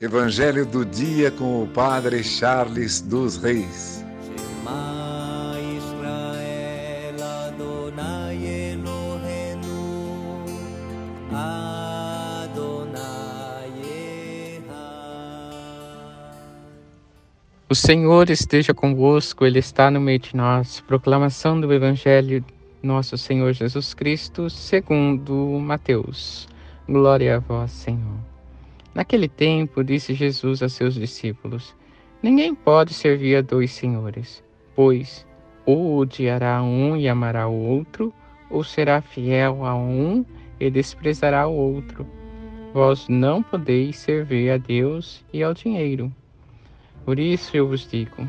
Evangelho do dia com o Padre Charles dos Reis. O Senhor esteja convosco, Ele está no meio de nós. Proclamação do Evangelho nosso Senhor Jesus Cristo, segundo Mateus. Glória a vós, Senhor. Naquele tempo, disse Jesus a seus discípulos: Ninguém pode servir a dois senhores, pois ou odiará um e amará o outro, ou será fiel a um e desprezará o outro. Vós não podeis servir a Deus e ao dinheiro. Por isso eu vos digo: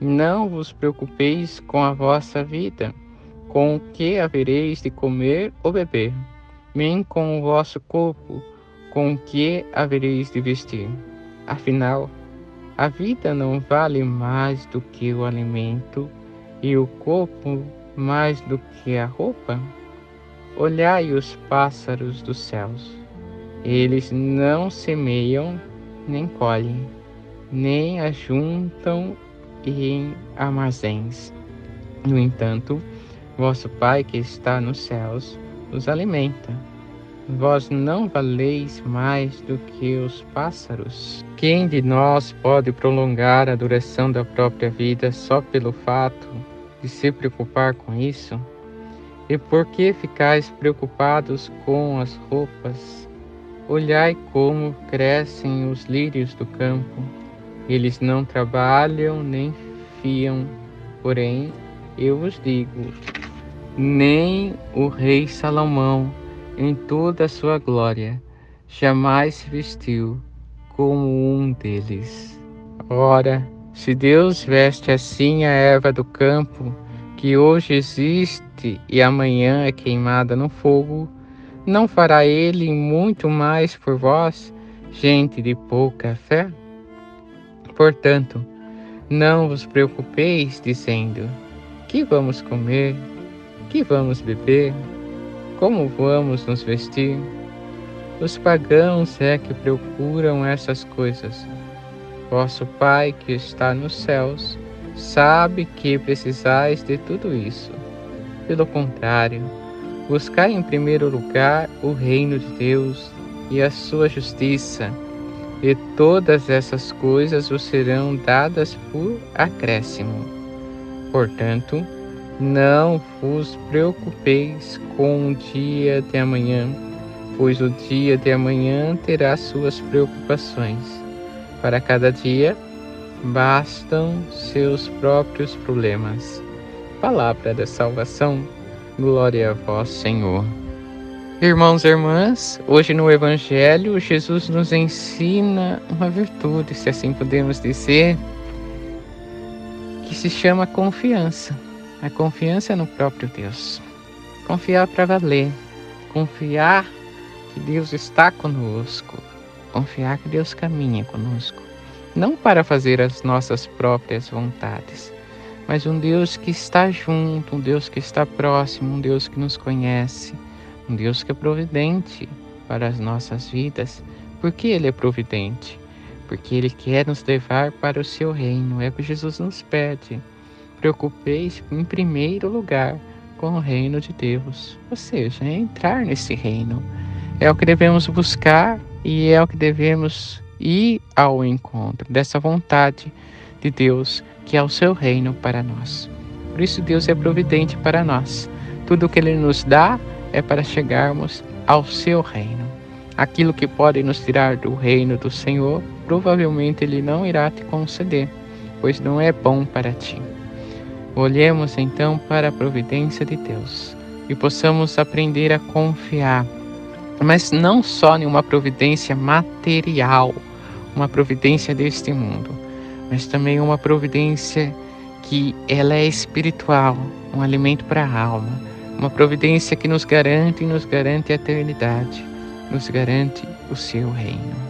não vos preocupeis com a vossa vida, com o que havereis de comer ou beber, nem com o vosso corpo com que havereis de vestir? Afinal, a vida não vale mais do que o alimento e o corpo mais do que a roupa? Olhai os pássaros dos céus. Eles não semeiam, nem colhem, nem ajuntam em armazéns. No entanto, vosso Pai que está nos céus os alimenta. Vós não valeis mais do que os pássaros. Quem de nós pode prolongar a duração da própria vida só pelo fato de se preocupar com isso? E por que ficais preocupados com as roupas? Olhai como crescem os lírios do campo. Eles não trabalham nem fiam, porém, eu vos digo, nem o rei Salomão em toda a sua glória, jamais se vestiu como um deles. Ora, se Deus veste assim a erva do campo, que hoje existe e amanhã é queimada no fogo, não fará ele muito mais por vós, gente de pouca fé? Portanto, não vos preocupeis dizendo: que vamos comer, que vamos beber, como vamos nos vestir? Os pagãos é que procuram essas coisas. Vosso Pai que está nos céus sabe que precisais de tudo isso. Pelo contrário, buscai em primeiro lugar o reino de Deus e a sua justiça, e todas essas coisas vos serão dadas por acréscimo. Portanto, não vos preocupeis com o dia de amanhã, pois o dia de amanhã terá suas preocupações. Para cada dia bastam seus próprios problemas. Palavra da salvação, glória a vós, Senhor. Irmãos e irmãs, hoje no Evangelho, Jesus nos ensina uma virtude, se assim podemos dizer, que se chama confiança a confiança no próprio Deus. Confiar para valer. Confiar que Deus está conosco. Confiar que Deus caminha conosco. Não para fazer as nossas próprias vontades, mas um Deus que está junto, um Deus que está próximo, um Deus que nos conhece, um Deus que é providente para as nossas vidas. Por que Ele é providente? Porque Ele quer nos levar para o seu reino. É o que Jesus nos pede preocupeis em primeiro lugar com o reino de Deus, ou seja, é entrar nesse reino. É o que devemos buscar e é o que devemos ir ao encontro dessa vontade de Deus, que é o seu reino para nós. Por isso, Deus é providente para nós. Tudo o que Ele nos dá é para chegarmos ao seu reino. Aquilo que pode nos tirar do reino do Senhor, provavelmente Ele não irá te conceder, pois não é bom para ti. Olhemos então para a providência de Deus e possamos aprender a confiar, mas não só em uma providência material, uma providência deste mundo, mas também uma providência que ela é espiritual, um alimento para a alma, uma providência que nos garante e nos garante a eternidade, nos garante o seu reino